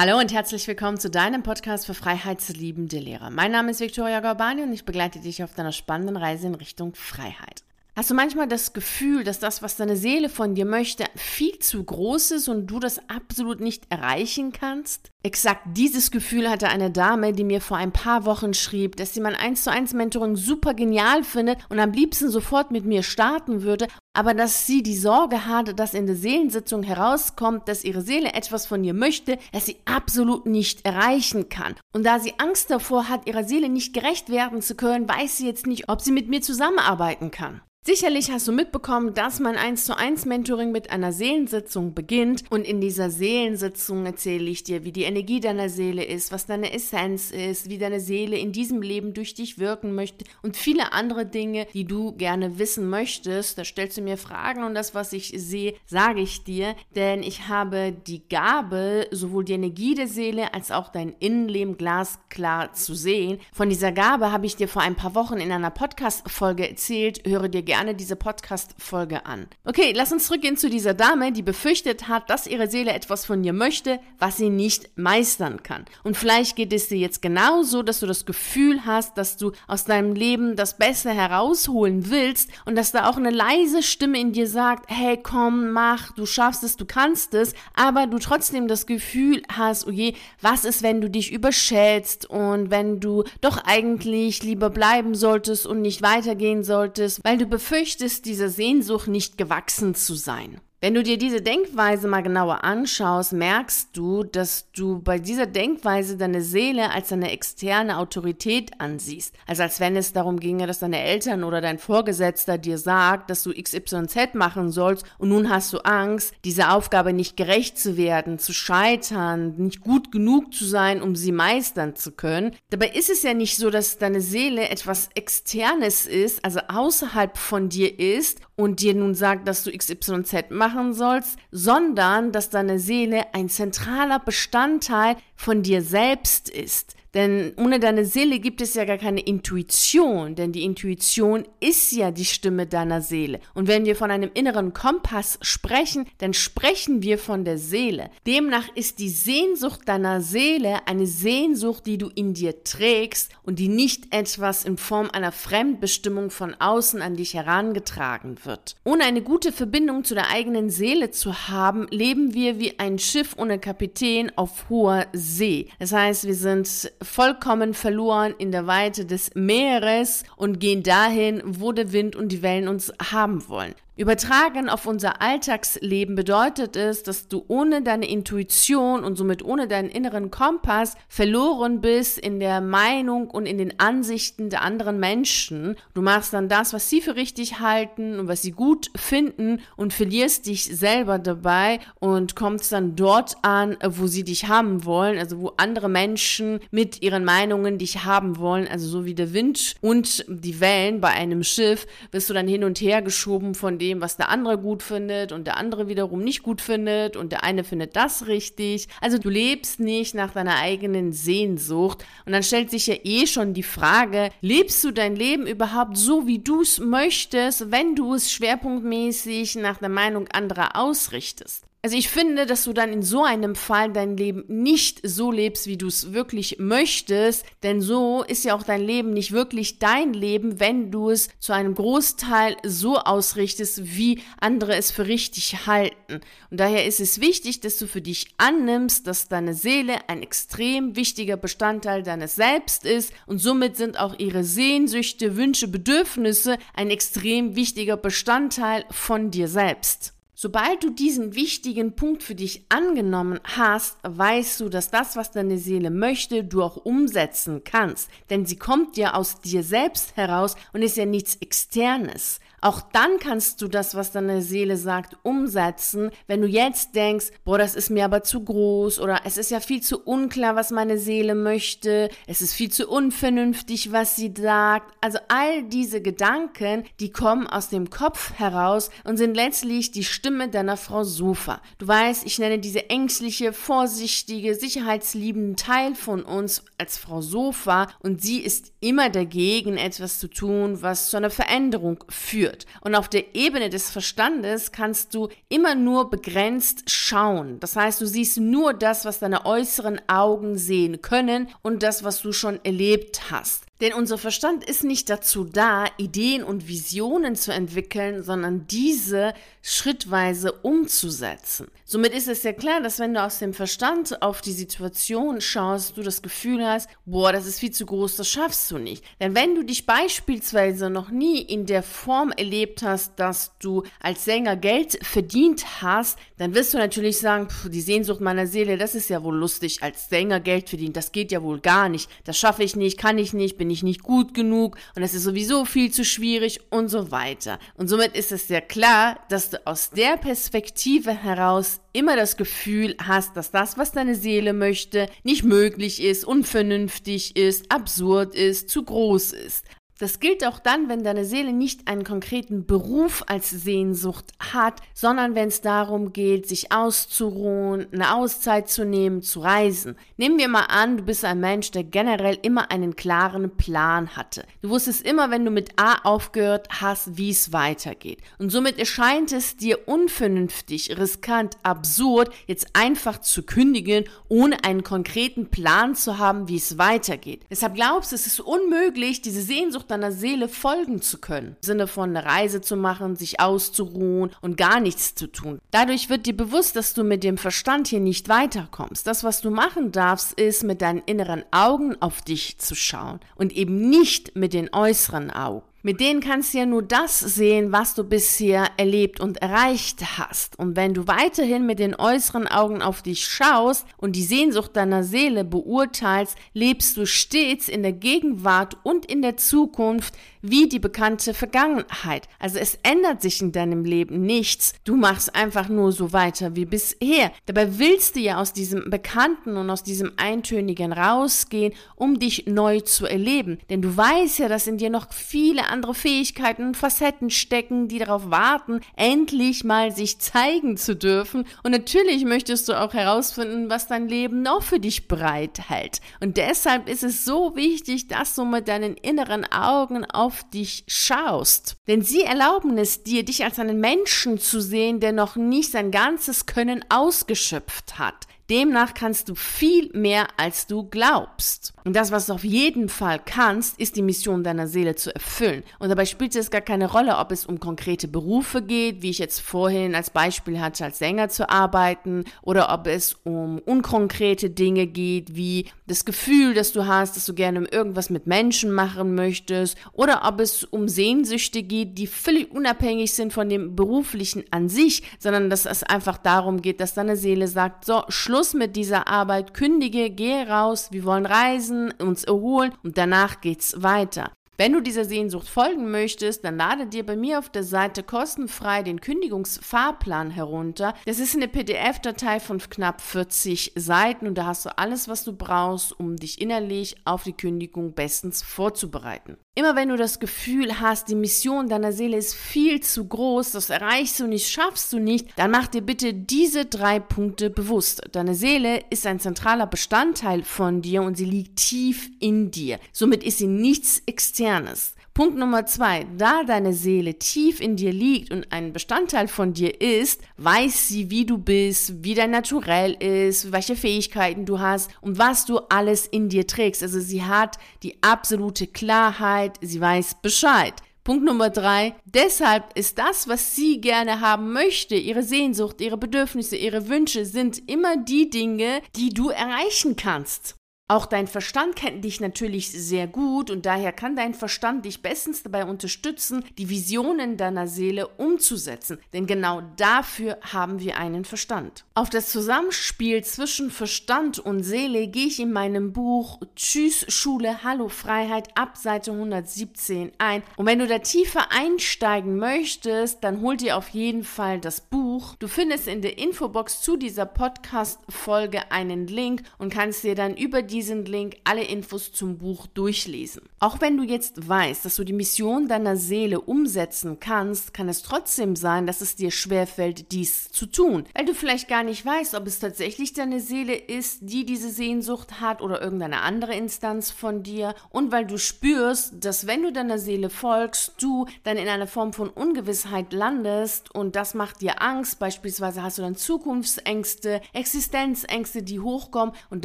Hallo und herzlich willkommen zu deinem Podcast für freiheitsliebende Lehrer. Mein Name ist Viktoria Gorbani und ich begleite dich auf deiner spannenden Reise in Richtung Freiheit. Hast du manchmal das Gefühl, dass das, was deine Seele von dir möchte, viel zu groß ist und du das absolut nicht erreichen kannst? Exakt dieses Gefühl hatte eine Dame, die mir vor ein paar Wochen schrieb, dass sie mein 1 zu 1 Mentoring super genial findet und am liebsten sofort mit mir starten würde, aber dass sie die Sorge hatte, dass in der Seelensitzung herauskommt, dass ihre Seele etwas von ihr möchte, das sie absolut nicht erreichen kann. Und da sie Angst davor hat, ihrer Seele nicht gerecht werden zu können, weiß sie jetzt nicht, ob sie mit mir zusammenarbeiten kann. Sicherlich hast du mitbekommen, dass mein 1 zu 1 Mentoring mit einer Seelensitzung beginnt und in dieser Seelensitzung erzähle ich dir, wie die Energie deiner Seele ist, was deine Essenz ist, wie deine Seele in diesem Leben durch dich wirken möchte und viele andere Dinge, die du gerne wissen möchtest. Da stellst du mir Fragen und das, was ich sehe, sage ich dir, denn ich habe die Gabe, sowohl die Energie der Seele als auch dein Innenleben glasklar zu sehen. Von dieser Gabe habe ich dir vor ein paar Wochen in einer Podcast-Folge erzählt. Höre dir gerne diese Podcast-Folge an. Okay, lass uns zurückgehen zu dieser Dame, die befürchtet hat, dass ihre Seele etwas von ihr möchte, was sie nicht meistern kann. Und vielleicht geht es dir jetzt genauso, dass du das Gefühl hast, dass du aus deinem Leben das Beste herausholen willst und dass da auch eine leise Stimme in dir sagt, hey, komm, mach, du schaffst es, du kannst es, aber du trotzdem das Gefühl hast, oh je, was ist, wenn du dich überschätzt und wenn du doch eigentlich lieber bleiben solltest und nicht weitergehen solltest, weil du befürchtest, dieser Sehnsucht nicht gewachsen zu sein. Wenn du dir diese Denkweise mal genauer anschaust, merkst du, dass du bei dieser Denkweise deine Seele als eine externe Autorität ansiehst. Also als wenn es darum ginge, dass deine Eltern oder dein Vorgesetzter dir sagt, dass du XYZ machen sollst und nun hast du Angst, dieser Aufgabe nicht gerecht zu werden, zu scheitern, nicht gut genug zu sein, um sie meistern zu können. Dabei ist es ja nicht so, dass deine Seele etwas Externes ist, also außerhalb von dir ist und dir nun sagt, dass du XYZ machen sollst, sondern dass deine Seele ein zentraler Bestandteil von dir selbst ist. Denn ohne deine Seele gibt es ja gar keine Intuition, denn die Intuition ist ja die Stimme deiner Seele. Und wenn wir von einem inneren Kompass sprechen, dann sprechen wir von der Seele. Demnach ist die Sehnsucht deiner Seele eine Sehnsucht, die du in dir trägst und die nicht etwas in Form einer Fremdbestimmung von außen an dich herangetragen wird. Ohne eine gute Verbindung zu der eigenen Seele zu haben, leben wir wie ein Schiff ohne Kapitän auf hoher See. Das heißt, wir sind vollkommen verloren in der Weite des Meeres und gehen dahin, wo der Wind und die Wellen uns haben wollen. Übertragen auf unser Alltagsleben bedeutet es, dass du ohne deine Intuition und somit ohne deinen inneren Kompass verloren bist in der Meinung und in den Ansichten der anderen Menschen. Du machst dann das, was sie für richtig halten und was sie gut finden und verlierst dich selber dabei und kommst dann dort an, wo sie dich haben wollen, also wo andere Menschen mit ihren Meinungen dich haben wollen, also so wie der Wind und die Wellen bei einem Schiff, wirst du dann hin und her geschoben von dem, dem, was der andere gut findet und der andere wiederum nicht gut findet und der eine findet das richtig. Also du lebst nicht nach deiner eigenen Sehnsucht und dann stellt sich ja eh schon die Frage, lebst du dein Leben überhaupt so, wie du es möchtest, wenn du es schwerpunktmäßig nach der Meinung anderer ausrichtest? Also ich finde, dass du dann in so einem Fall dein Leben nicht so lebst, wie du es wirklich möchtest, denn so ist ja auch dein Leben nicht wirklich dein Leben, wenn du es zu einem Großteil so ausrichtest, wie andere es für richtig halten. Und daher ist es wichtig, dass du für dich annimmst, dass deine Seele ein extrem wichtiger Bestandteil deines Selbst ist und somit sind auch ihre Sehnsüchte, Wünsche, Bedürfnisse ein extrem wichtiger Bestandteil von dir selbst. Sobald du diesen wichtigen Punkt für dich angenommen hast, weißt du, dass das, was deine Seele möchte, du auch umsetzen kannst. Denn sie kommt ja aus dir selbst heraus und ist ja nichts Externes. Auch dann kannst du das, was deine Seele sagt, umsetzen, wenn du jetzt denkst, boah, das ist mir aber zu groß oder es ist ja viel zu unklar, was meine Seele möchte, es ist viel zu unvernünftig, was sie sagt. Also all diese Gedanken, die kommen aus dem Kopf heraus und sind letztlich die Stimme deiner Frau Sofa. Du weißt, ich nenne diese ängstliche, vorsichtige, sicherheitsliebende Teil von uns als Frau Sofa und sie ist immer dagegen, etwas zu tun, was zu einer Veränderung führt. Führt. Und auf der Ebene des Verstandes kannst du immer nur begrenzt schauen. Das heißt, du siehst nur das, was deine äußeren Augen sehen können und das, was du schon erlebt hast. Denn unser Verstand ist nicht dazu da, Ideen und Visionen zu entwickeln, sondern diese schrittweise umzusetzen. Somit ist es ja klar, dass wenn du aus dem Verstand auf die Situation schaust, du das Gefühl hast, boah, das ist viel zu groß, das schaffst du nicht. Denn wenn du dich beispielsweise noch nie in der Form erlebt hast, dass du als Sänger Geld verdient hast, dann wirst du natürlich sagen, pff, die Sehnsucht meiner Seele, das ist ja wohl lustig, als Sänger Geld verdienen, das geht ja wohl gar nicht, das schaffe ich nicht, kann ich nicht, bin bin ich nicht gut genug und es ist sowieso viel zu schwierig und so weiter. Und somit ist es sehr klar, dass du aus der Perspektive heraus immer das Gefühl hast, dass das, was deine Seele möchte, nicht möglich ist, unvernünftig ist, absurd ist, zu groß ist. Das gilt auch dann, wenn deine Seele nicht einen konkreten Beruf als Sehnsucht hat, sondern wenn es darum geht, sich auszuruhen, eine Auszeit zu nehmen, zu reisen. Nehmen wir mal an, du bist ein Mensch, der generell immer einen klaren Plan hatte. Du wusstest immer, wenn du mit A aufgehört hast, wie es weitergeht. Und somit erscheint es dir unvernünftig, riskant, absurd, jetzt einfach zu kündigen, ohne einen konkreten Plan zu haben, wie es weitergeht. Deshalb glaubst du, es ist unmöglich, diese Sehnsucht deiner Seele folgen zu können. Im Sinne von eine Reise zu machen, sich auszuruhen und gar nichts zu tun. Dadurch wird dir bewusst, dass du mit dem Verstand hier nicht weiterkommst. Das, was du machen darfst, ist mit deinen inneren Augen auf dich zu schauen und eben nicht mit den äußeren Augen. Mit denen kannst du ja nur das sehen, was du bisher erlebt und erreicht hast. Und wenn du weiterhin mit den äußeren Augen auf dich schaust und die Sehnsucht deiner Seele beurteilst, lebst du stets in der Gegenwart und in der Zukunft wie die bekannte Vergangenheit. Also es ändert sich in deinem Leben nichts. Du machst einfach nur so weiter wie bisher. Dabei willst du ja aus diesem Bekannten und aus diesem Eintönigen rausgehen, um dich neu zu erleben. Denn du weißt ja, dass in dir noch viele andere Fähigkeiten Facetten stecken, die darauf warten, endlich mal sich zeigen zu dürfen. Und natürlich möchtest du auch herausfinden, was dein Leben noch für dich bereithält. Und deshalb ist es so wichtig, dass du mit deinen inneren Augen auf dich schaust. Denn sie erlauben es dir, dich als einen Menschen zu sehen, der noch nicht sein ganzes Können ausgeschöpft hat. Demnach kannst du viel mehr, als du glaubst. Und das, was du auf jeden Fall kannst, ist die Mission deiner Seele zu erfüllen. Und dabei spielt es gar keine Rolle, ob es um konkrete Berufe geht, wie ich jetzt vorhin als Beispiel hatte, als Sänger zu arbeiten, oder ob es um unkonkrete Dinge geht, wie das Gefühl, das du hast, dass du gerne irgendwas mit Menschen machen möchtest, oder ob es um Sehnsüchte geht, die völlig unabhängig sind von dem beruflichen an sich, sondern dass es einfach darum geht, dass deine Seele sagt, so, Schluss Schluss mit dieser Arbeit, kündige, gehe raus, wir wollen reisen, uns erholen und danach geht's weiter. Wenn du dieser Sehnsucht folgen möchtest, dann lade dir bei mir auf der Seite kostenfrei den Kündigungsfahrplan herunter. Das ist eine PDF-Datei von knapp 40 Seiten und da hast du alles, was du brauchst, um dich innerlich auf die Kündigung bestens vorzubereiten. Immer wenn du das Gefühl hast, die Mission deiner Seele ist viel zu groß, das erreichst du nicht, schaffst du nicht, dann mach dir bitte diese drei Punkte bewusst. Deine Seele ist ein zentraler Bestandteil von dir und sie liegt tief in dir. Somit ist sie nichts externes. Punkt Nummer zwei, da deine Seele tief in dir liegt und ein Bestandteil von dir ist, weiß sie, wie du bist, wie dein Naturell ist, welche Fähigkeiten du hast und was du alles in dir trägst. Also sie hat die absolute Klarheit, sie weiß Bescheid. Punkt Nummer drei. Deshalb ist das, was sie gerne haben möchte, ihre Sehnsucht, ihre Bedürfnisse, ihre Wünsche, sind immer die Dinge, die du erreichen kannst. Auch dein Verstand kennt dich natürlich sehr gut und daher kann dein Verstand dich bestens dabei unterstützen, die Visionen deiner Seele umzusetzen. Denn genau dafür haben wir einen Verstand. Auf das Zusammenspiel zwischen Verstand und Seele gehe ich in meinem Buch Tschüss Schule, Hallo Freiheit ab Seite 117 ein. Und wenn du da tiefer einsteigen möchtest, dann hol dir auf jeden Fall das Buch. Du findest in der Infobox zu dieser Podcast-Folge einen Link und kannst dir dann über die diesen Link alle Infos zum Buch durchlesen. Auch wenn du jetzt weißt, dass du die Mission deiner Seele umsetzen kannst, kann es trotzdem sein, dass es dir schwerfällt, dies zu tun, weil du vielleicht gar nicht weißt, ob es tatsächlich deine Seele ist, die diese Sehnsucht hat oder irgendeine andere Instanz von dir. Und weil du spürst, dass wenn du deiner Seele folgst, du dann in einer Form von Ungewissheit landest und das macht dir Angst, beispielsweise hast du dann Zukunftsängste, Existenzängste, die hochkommen. Und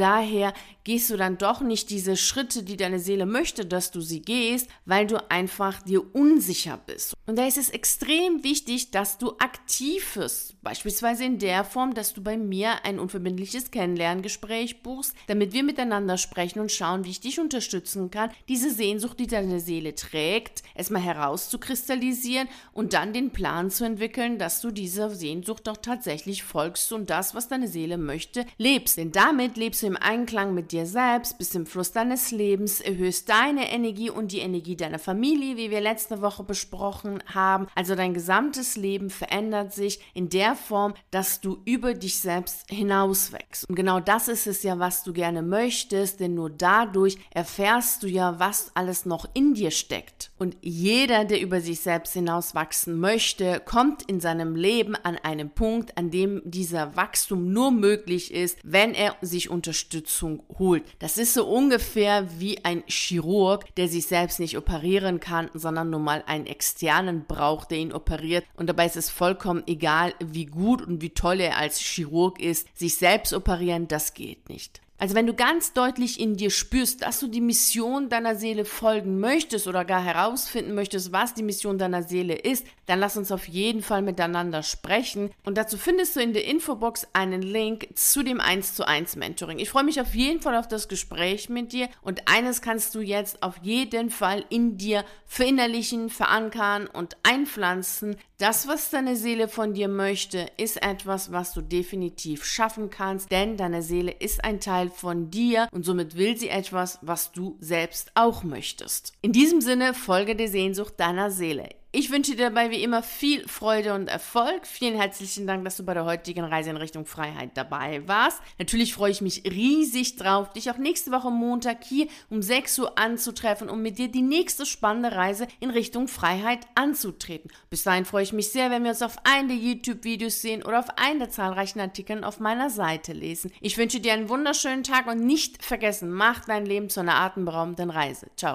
daher gehst du dann doch nicht diese Schritte, die deine Seele möchte, dass du sie gehst, weil du einfach dir unsicher bist. Und da ist es extrem wichtig, dass du aktiv wirst, beispielsweise in der Form, dass du bei mir ein unverbindliches Kennenlerngespräch buchst, damit wir miteinander sprechen und schauen, wie ich dich unterstützen kann, diese Sehnsucht, die deine Seele trägt, erstmal herauszukristallisieren und dann den Plan zu entwickeln, dass du dieser Sehnsucht doch tatsächlich folgst und das, was deine Seele möchte, lebst. Denn damit lebst du im Einklang mit dir selbst, bist im Fluss deines Lebens, erhöhst deine Energie und die Energie deiner Familie, wie wir letzte Woche besprochen haben. Also dein gesamtes Leben verändert sich in der Form, dass du über dich selbst hinauswächst. Und genau das ist es ja, was du gerne möchtest, denn nur dadurch erfährst du ja, was alles noch in dir steckt. Und jeder, der über sich selbst hinauswachsen möchte, kommt in seinem Leben an einem Punkt, an dem dieser Wachstum nur möglich ist, wenn er sich Unterstützung holt. Das ist so ungefähr wie ein Chirurg, der sich selbst nicht operieren kann, sondern nur mal einen externen braucht, der ihn operiert. Und dabei ist es vollkommen egal, wie gut und wie toll er als Chirurg ist. Sich selbst operieren, das geht nicht. Also wenn du ganz deutlich in dir spürst, dass du die Mission deiner Seele folgen möchtest oder gar herausfinden möchtest, was die Mission deiner Seele ist, dann lass uns auf jeden Fall miteinander sprechen. Und dazu findest du in der Infobox einen Link zu dem 1 zu 1 Mentoring. Ich freue mich auf jeden Fall auf das Gespräch mit dir und eines kannst du jetzt auf jeden Fall in dir verinnerlichen, verankern und einpflanzen. Das, was deine Seele von dir möchte, ist etwas, was du definitiv schaffen kannst, denn deine Seele ist ein Teil von dir und somit will sie etwas, was du selbst auch möchtest. In diesem Sinne, folge der Sehnsucht deiner Seele. Ich wünsche dir dabei wie immer viel Freude und Erfolg. Vielen herzlichen Dank, dass du bei der heutigen Reise in Richtung Freiheit dabei warst. Natürlich freue ich mich riesig drauf, dich auch nächste Woche Montag hier um 6 Uhr anzutreffen, um mit dir die nächste spannende Reise in Richtung Freiheit anzutreten. Bis dahin freue ich mich sehr, wenn wir uns auf einen der YouTube-Videos sehen oder auf einen der zahlreichen Artikeln auf meiner Seite lesen. Ich wünsche dir einen wunderschönen Tag und nicht vergessen, mach dein Leben zu einer atemberaubenden Reise. Ciao.